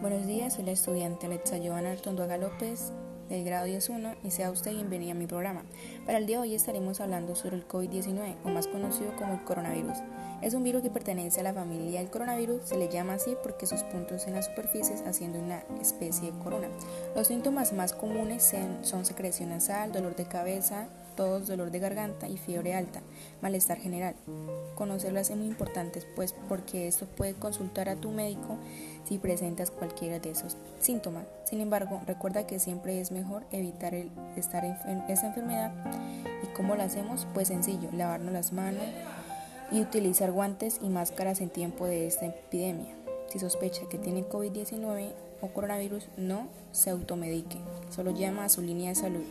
Buenos días, soy la estudiante Alexa Giovanna Artonduaga López del grado 10.1 y sea usted bienvenida a mi programa. Para el día de hoy estaremos hablando sobre el COVID-19 o más conocido como el coronavirus. Es un virus que pertenece a la familia del coronavirus, se le llama así porque sus puntos en las superficies haciendo una especie de corona. Los síntomas más comunes son secreción nasal, dolor de cabeza, tos, dolor de garganta y fiebre alta, malestar general. Conocerlas es muy importante pues porque esto puede consultar a tu médico si presentas cualquiera de esos síntomas. Sin embargo, recuerda que siempre es mejor evitar el estar en esa enfermedad. ¿Y cómo lo hacemos? Pues sencillo, lavarnos las manos, y utilizar guantes y máscaras en tiempo de esta epidemia. Si sospecha que tiene COVID-19 o coronavirus, no se automedique, solo llama a su línea de salud.